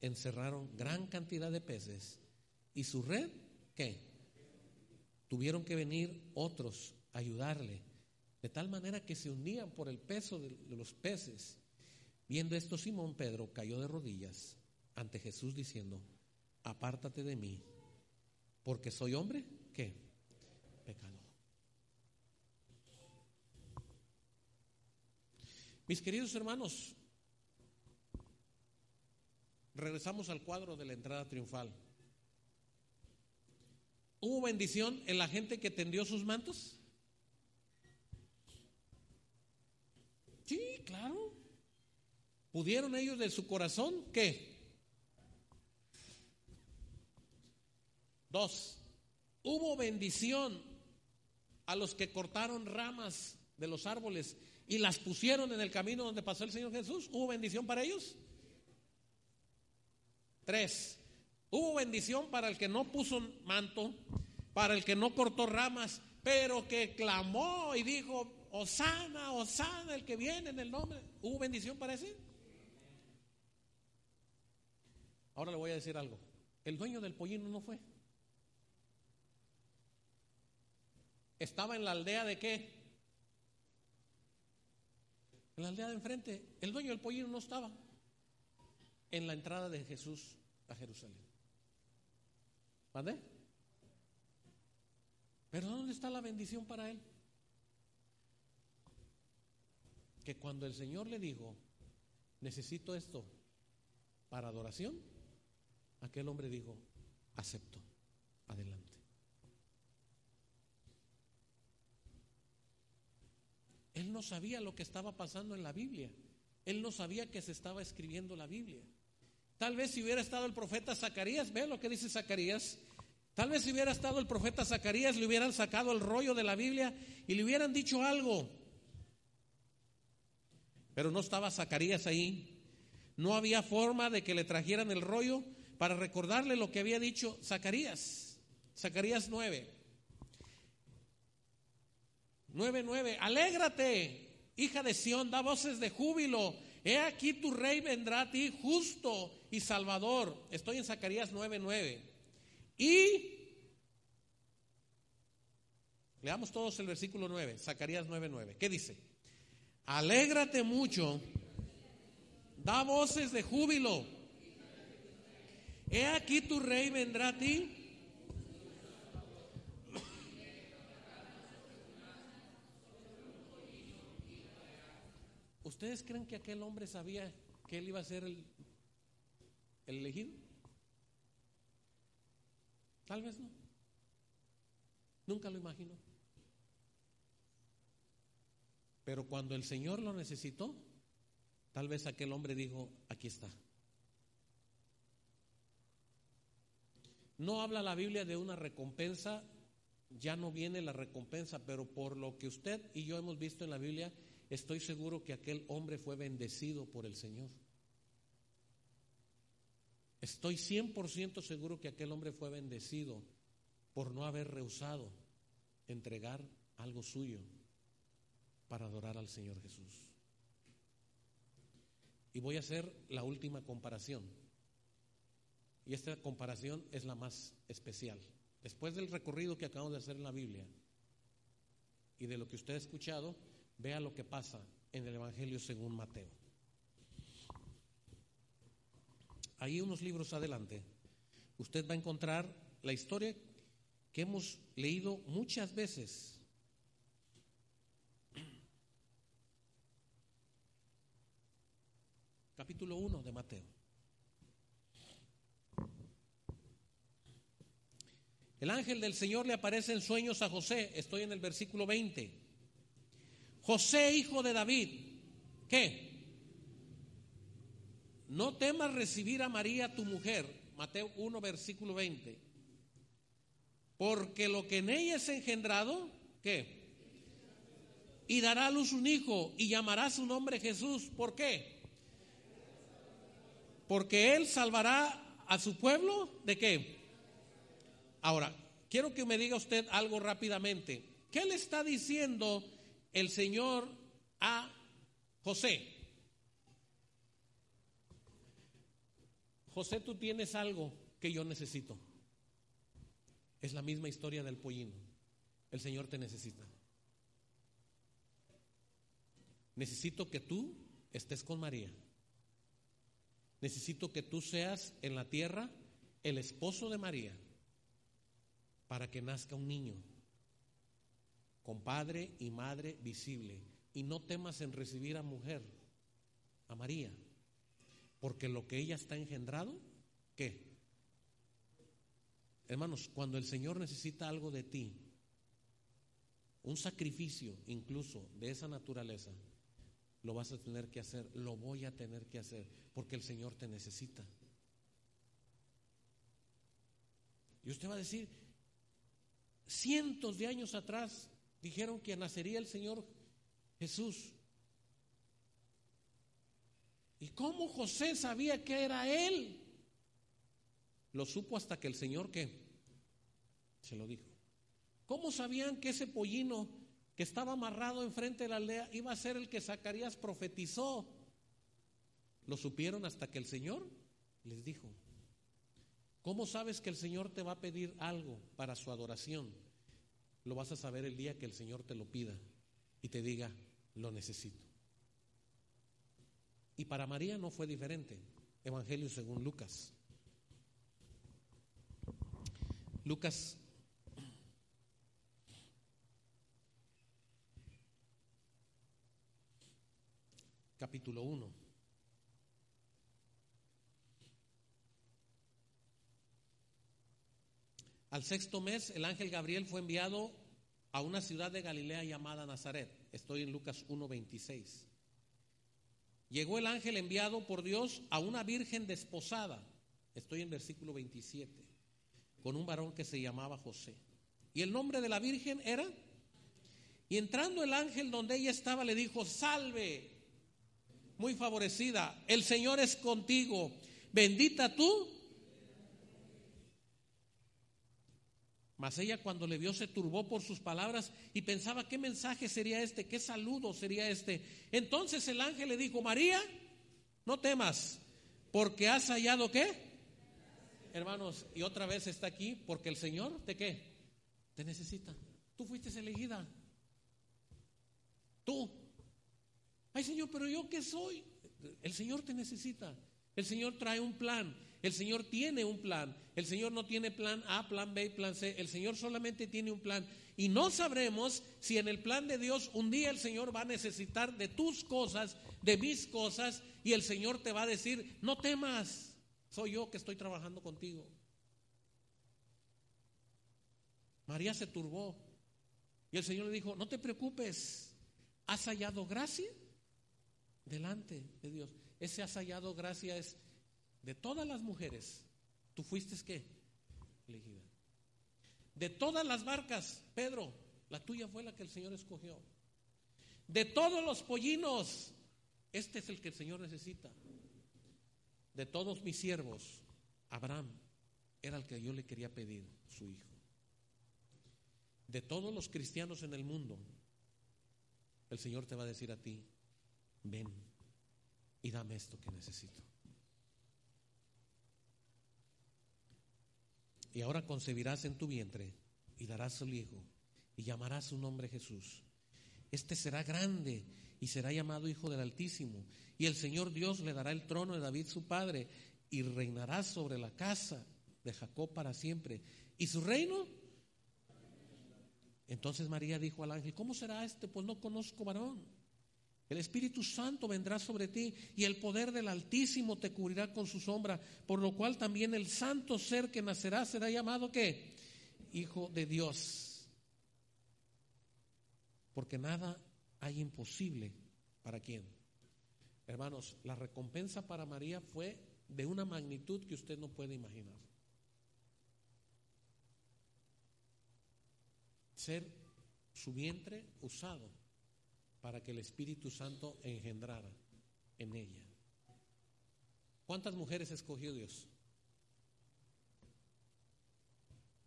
encerraron gran cantidad de peces y su red, ¿qué? Tuvieron que venir otros a ayudarle, de tal manera que se unían por el peso de, los peces. Viendo esto, Simón Pedro cayó de rodillas ante Jesús diciendo, apártate de mí, porque soy hombre, ¿qué? Pecador. Mis queridos hermanos, regresamos al cuadro de la entrada triunfal. ¿Hubo bendición en la gente que tendió sus mantos? Sí, claro. ¿Pudieron ellos de su corazón qué? Dos, hubo bendición a los que cortaron ramas de los árboles y las pusieron en el camino donde pasó el Señor Jesús. ¿Hubo bendición para ellos? Tres, hubo bendición para el que no puso manto, para el que no cortó ramas, pero que clamó y dijo, Osana, Osana, el que viene en el nombre. ¿Hubo bendición para ese? Ahora le voy a decir algo. El dueño del pollino no fue. Estaba en la aldea de qué? En la aldea de enfrente, el dueño del pollino no estaba en la entrada de Jesús a Jerusalén. ¿Vale? Pero ¿dónde está la bendición para él? Que cuando el Señor le dijo, necesito esto para adoración, aquel hombre dijo, acepto, adelante. Él no sabía lo que estaba pasando en la Biblia. Él no sabía que se estaba escribiendo la Biblia. Tal vez si hubiera estado el profeta Zacarías, ve lo que dice Zacarías. Tal vez si hubiera estado el profeta Zacarías, le hubieran sacado el rollo de la Biblia y le hubieran dicho algo. Pero no estaba Zacarías ahí. No había forma de que le trajeran el rollo para recordarle lo que había dicho Zacarías. Zacarías 9. 9:9, alégrate, hija de Sión, da voces de júbilo. He aquí tu rey vendrá a ti justo y salvador. Estoy en Zacarías 9:9. Y leamos todos el versículo 9, Zacarías 9:9. ¿Qué dice? Alégrate mucho, da voces de júbilo. He aquí tu rey vendrá a ti ¿Ustedes creen que aquel hombre sabía que él iba a ser el elegido? Tal vez no. Nunca lo imaginó. Pero cuando el Señor lo necesitó, tal vez aquel hombre dijo, aquí está. No habla la Biblia de una recompensa, ya no viene la recompensa, pero por lo que usted y yo hemos visto en la Biblia, estoy seguro que aquel hombre fue bendecido por el Señor. Estoy 100% seguro que aquel hombre fue bendecido por no haber rehusado entregar algo suyo para adorar al Señor Jesús. Y voy a hacer la última comparación. Y esta comparación es la más especial. Después del recorrido que acabamos de hacer en la Biblia y de lo que usted ha escuchado, Vea lo que pasa en el Evangelio según Mateo. Ahí unos libros adelante, usted va a encontrar la historia que hemos leído muchas veces. Capítulo 1 de Mateo. El ángel del Señor le aparece en sueños a José, estoy en el versículo 20. José, hijo de David, ¿qué? No temas recibir a María tu mujer, Mateo 1, versículo 20, porque lo que en ella es engendrado, ¿qué? Y dará a luz un hijo y llamará su nombre Jesús. ¿Por qué? Porque él salvará a su pueblo de qué? Ahora, quiero que me diga usted algo rápidamente. ¿qué le está diciendo el Señor a José? José, tú tienes algo que yo necesito. Es la misma historia del pollino. El Señor te necesita. Necesito que tú estés con María. Necesito que tú seas en la tierra el esposo de María para que nazca un niño con padre y madre visible. Y no temas en recibir a mujer, a María, porque lo que ella está engendrado, ¿qué? Hermanos, cuando el Señor necesita algo de ti, un sacrificio incluso de esa naturaleza, lo vas a tener que hacer, lo voy a tener que hacer, porque el Señor te necesita. Y usted va a decir, cientos de años atrás dijeron que nacería el Señor Jesús. ¿Y cómo José sabía que era Él? Lo supo hasta que el Señor que se lo dijo. ¿Cómo sabían que ese pollino que estaba amarrado enfrente de la aldea iba a ser el que Zacarías profetizó? Lo supieron hasta que el Señor les dijo. ¿Cómo sabes que el Señor te va a pedir algo para su adoración? Lo vas a saber el día que el Señor te lo pida y te diga, lo necesito. Y para María no fue diferente. Evangelio según Lucas. Lucas capítulo 1. Al sexto mes, el ángel Gabriel fue enviado a una ciudad de Galilea llamada Nazaret. Estoy en Lucas 1.26. Llegó el ángel enviado por Dios a una virgen desposada. Estoy en versículo 27. Con un varón que se llamaba José. Y el nombre de la virgen era. Y entrando el ángel donde ella estaba, le dijo, salve, muy favorecida, el Señor es contigo. Bendita tú Mas ella cuando le vio se turbó por sus palabras y pensaba qué mensaje sería este, qué saludo sería este. Entonces el ángel le dijo, María, no temas, porque has hallado qué. Hermanos, y otra vez está aquí, porque el Señor te qué, te necesita. Tú fuiste elegida. Tú. Ay Señor, pero yo qué soy. El Señor te necesita. El Señor trae un plan. El Señor tiene un plan. El Señor no tiene plan A, plan B, plan C. El Señor solamente tiene un plan. Y no sabremos si en el plan de Dios un día el Señor va a necesitar de tus cosas, de mis cosas, y el Señor te va a decir, no temas, soy yo que estoy trabajando contigo. María se turbó. Y el Señor le dijo, no te preocupes, has hallado gracia delante de Dios. Ese has hallado gracia es de todas las mujeres, ¿tú fuiste qué? Elegida. De todas las barcas, Pedro, la tuya fue la que el Señor escogió. De todos los pollinos, este es el que el Señor necesita. De todos mis siervos, Abraham era el que yo le quería pedir, su hijo. De todos los cristianos en el mundo, el Señor te va a decir a ti, ven y dame esto que necesito. Y ahora concebirás en tu vientre y darás el hijo y llamarás su nombre Jesús. Este será grande y será llamado Hijo del Altísimo. Y el Señor Dios le dará el trono de David su padre y reinará sobre la casa de Jacob para siempre. ¿Y su reino? Entonces María dijo al ángel, ¿cómo será este? Pues no conozco varón. El Espíritu Santo vendrá sobre ti y el poder del Altísimo te cubrirá con su sombra, por lo cual también el santo ser que nacerá será llamado ¿qué? Hijo de Dios. Porque nada hay imposible para quién. Hermanos, la recompensa para María fue de una magnitud que usted no puede imaginar. Ser su vientre usado para que el Espíritu Santo engendrara en ella. ¿Cuántas mujeres escogió Dios?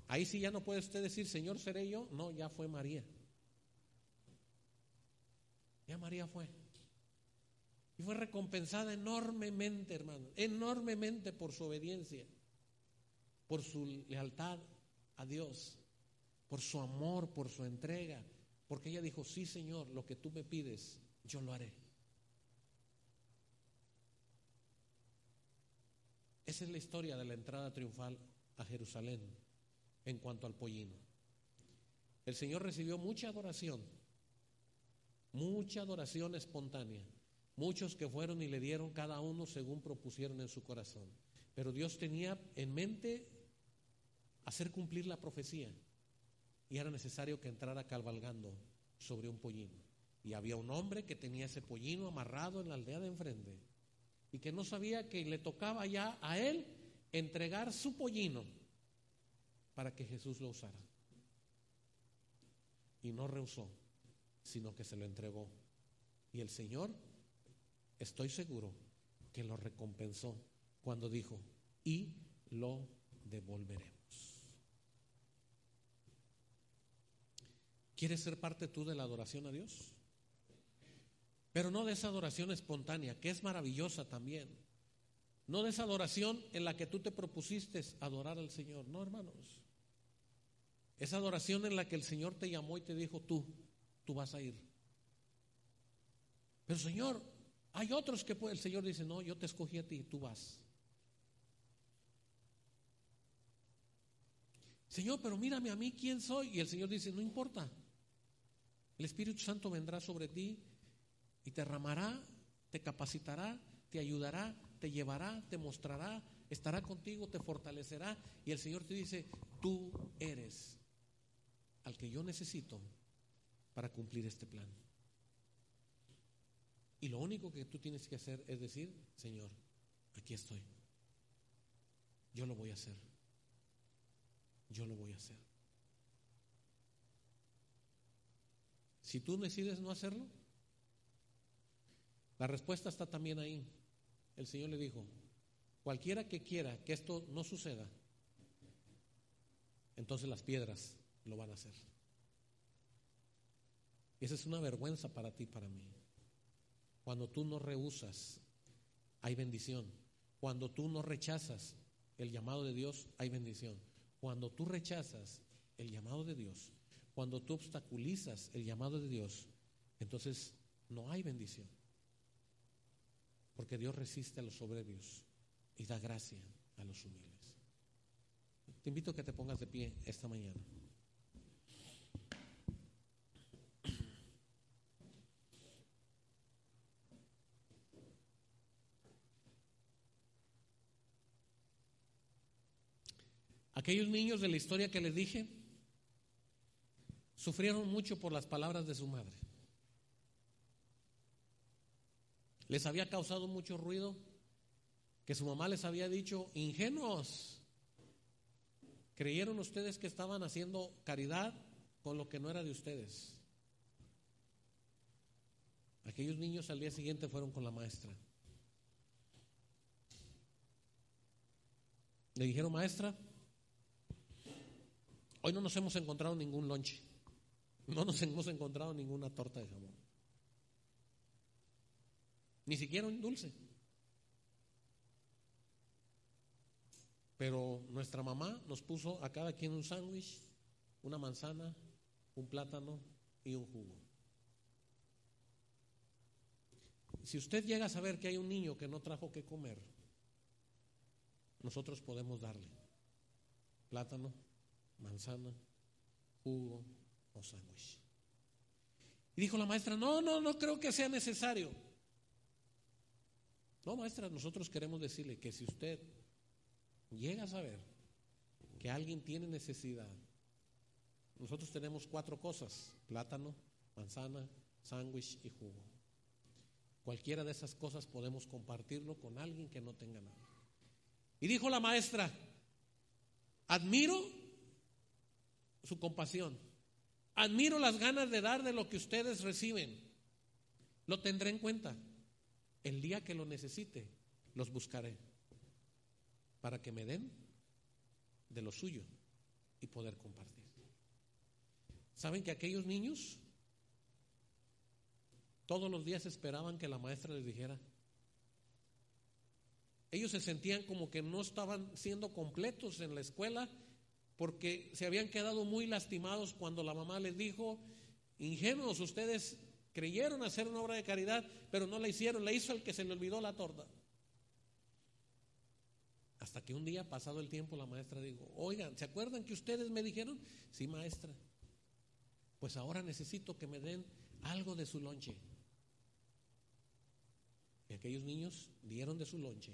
Ahí sí ya no puede usted decir, Señor, seré yo. No, ya fue María. Ya María fue. Y fue recompensada enormemente, hermano, enormemente por su obediencia, por su lealtad a Dios, por su amor, por su entrega, porque ella dijo, sí Señor, lo que tú me pides, yo lo haré. Esa es la historia de la entrada triunfal a Jerusalén en cuanto al pollino. El Señor recibió mucha adoración, mucha adoración espontánea. Muchos que fueron y le dieron cada uno según propusieron en su corazón. Pero Dios tenía en mente hacer cumplir la profecía. Y era necesario que entrara cabalgando sobre un pollino. Y había un hombre que tenía ese pollino amarrado en la aldea de enfrente. Y que no sabía que le tocaba ya a él entregar su pollino para que Jesús lo usara. Y no rehusó, sino que se lo entregó. Y el Señor estoy seguro que lo recompensó cuando dijo, y lo devolveremos. ¿Quieres ser parte tú de la adoración a Dios? Pero no de esa adoración espontánea, que es maravillosa también. No de esa adoración en la que tú te propusiste adorar al Señor. No, hermanos. Esa adoración en la que el Señor te llamó y te dijo, tú, tú vas a ir. Pero Señor, hay otros que el Señor dice, no, yo te escogí a ti, tú vas. Señor, pero mírame a mí, ¿quién soy? Y el Señor dice, no importa. El Espíritu Santo vendrá sobre ti y te ramará, te capacitará, te ayudará, te llevará, te mostrará, estará contigo, te fortalecerá. Y el Señor te dice, tú eres al que yo necesito para cumplir este plan. Y lo único que tú tienes que hacer es decir, Señor, aquí estoy. Yo lo voy a hacer. Yo lo voy a hacer. Si tú decides no hacerlo, la respuesta está también ahí. El Señor le dijo, cualquiera que quiera que esto no suceda, entonces las piedras lo van a hacer. Y esa es una vergüenza para ti, para mí. Cuando tú no rehusas, hay bendición. Cuando tú no rechazas el llamado de Dios, hay bendición. Cuando tú rechazas el llamado de Dios, cuando tú obstaculizas el llamado de Dios, entonces no hay bendición. Porque Dios resiste a los soberbios y da gracia a los humildes. Te invito a que te pongas de pie esta mañana. Aquellos niños de la historia que les dije sufrieron mucho por las palabras de su madre. Les había causado mucho ruido que su mamá les había dicho, ingenuos, creyeron ustedes que estaban haciendo caridad con lo que no era de ustedes. Aquellos niños al día siguiente fueron con la maestra. Le dijeron, maestra, Hoy no nos hemos encontrado ningún lonche. No nos hemos encontrado ninguna torta de jamón. Ni siquiera un dulce. Pero nuestra mamá nos puso a cada quien un sándwich, una manzana, un plátano y un jugo. Si usted llega a saber que hay un niño que no trajo que comer, nosotros podemos darle plátano, manzana, jugo sándwich. Y dijo la maestra, no, no, no creo que sea necesario. No, maestra, nosotros queremos decirle que si usted llega a saber que alguien tiene necesidad, nosotros tenemos cuatro cosas, plátano, manzana, sándwich y jugo. Cualquiera de esas cosas podemos compartirlo con alguien que no tenga nada. Y dijo la maestra, admiro su compasión. Admiro las ganas de dar de lo que ustedes reciben. Lo tendré en cuenta. El día que lo necesite, los buscaré para que me den de lo suyo y poder compartir. ¿Saben que aquellos niños todos los días esperaban que la maestra les dijera. Ellos se sentían como que no estaban siendo completos en la escuela porque se habían quedado muy lastimados cuando la mamá les dijo, ingenuos, ustedes creyeron hacer una obra de caridad, pero no la hicieron, la hizo el que se le olvidó la torta. Hasta que un día, pasado el tiempo, la maestra dijo, oigan, ¿se acuerdan que ustedes me dijeron? Sí, maestra. Pues ahora necesito que me den algo de su lonche. Y aquellos niños dieron de su lonche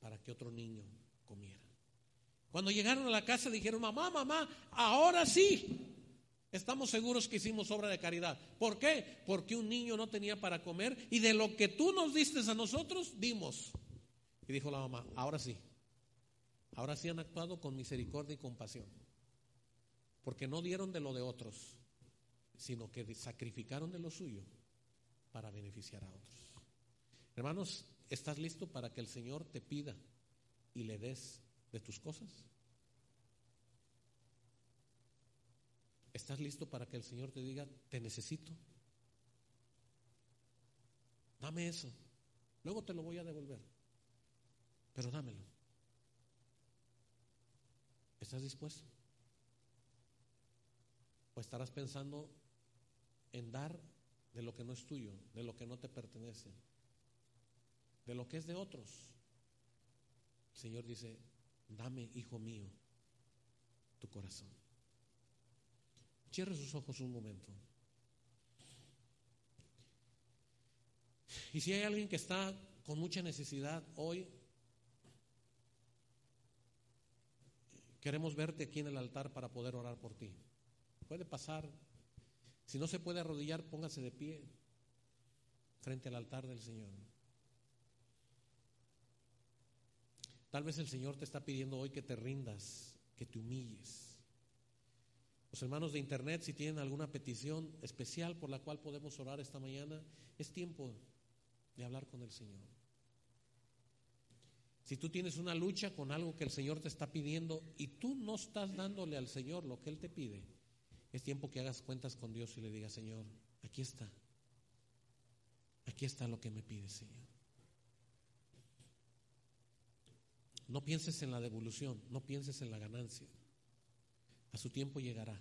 para que otro niño comiera. Cuando llegaron a la casa dijeron, mamá, mamá, ahora sí. Estamos seguros que hicimos obra de caridad. ¿Por qué? Porque un niño no tenía para comer y de lo que tú nos diste a nosotros, dimos. Y dijo la mamá, ahora sí. Ahora sí han actuado con misericordia y compasión. Porque no dieron de lo de otros, sino que sacrificaron de lo suyo para beneficiar a otros. Hermanos, ¿estás listo para que el Señor te pida y le des de tus cosas? ¿Estás listo para que el Señor te diga, te necesito? Dame eso. Luego te lo voy a devolver. Pero dámelo. ¿Estás dispuesto? ¿O estarás pensando en dar de lo que no es tuyo, de lo que no te pertenece, de lo que es de otros? El Señor dice, dame, hijo mío, tu corazón. Cierre sus ojos un momento. Y si hay alguien que está con mucha necesidad hoy, queremos verte aquí en el altar para poder orar por ti. Puede pasar. Si no se puede arrodillar, póngase de pie frente al altar del Señor. Tal vez el Señor te está pidiendo hoy que te rindas, que te humilles. Los hermanos de internet, si tienen alguna petición especial por la cual podemos orar esta mañana, es tiempo de hablar con el Señor. Si tú tienes una lucha con algo que el Señor te está pidiendo y tú no estás dándole al Señor lo que Él te pide, es tiempo que hagas cuentas con Dios y le digas, Señor, aquí está. Aquí está lo que me pide, Señor. No pienses en la devolución, no pienses en la ganancia. A su tiempo llegará.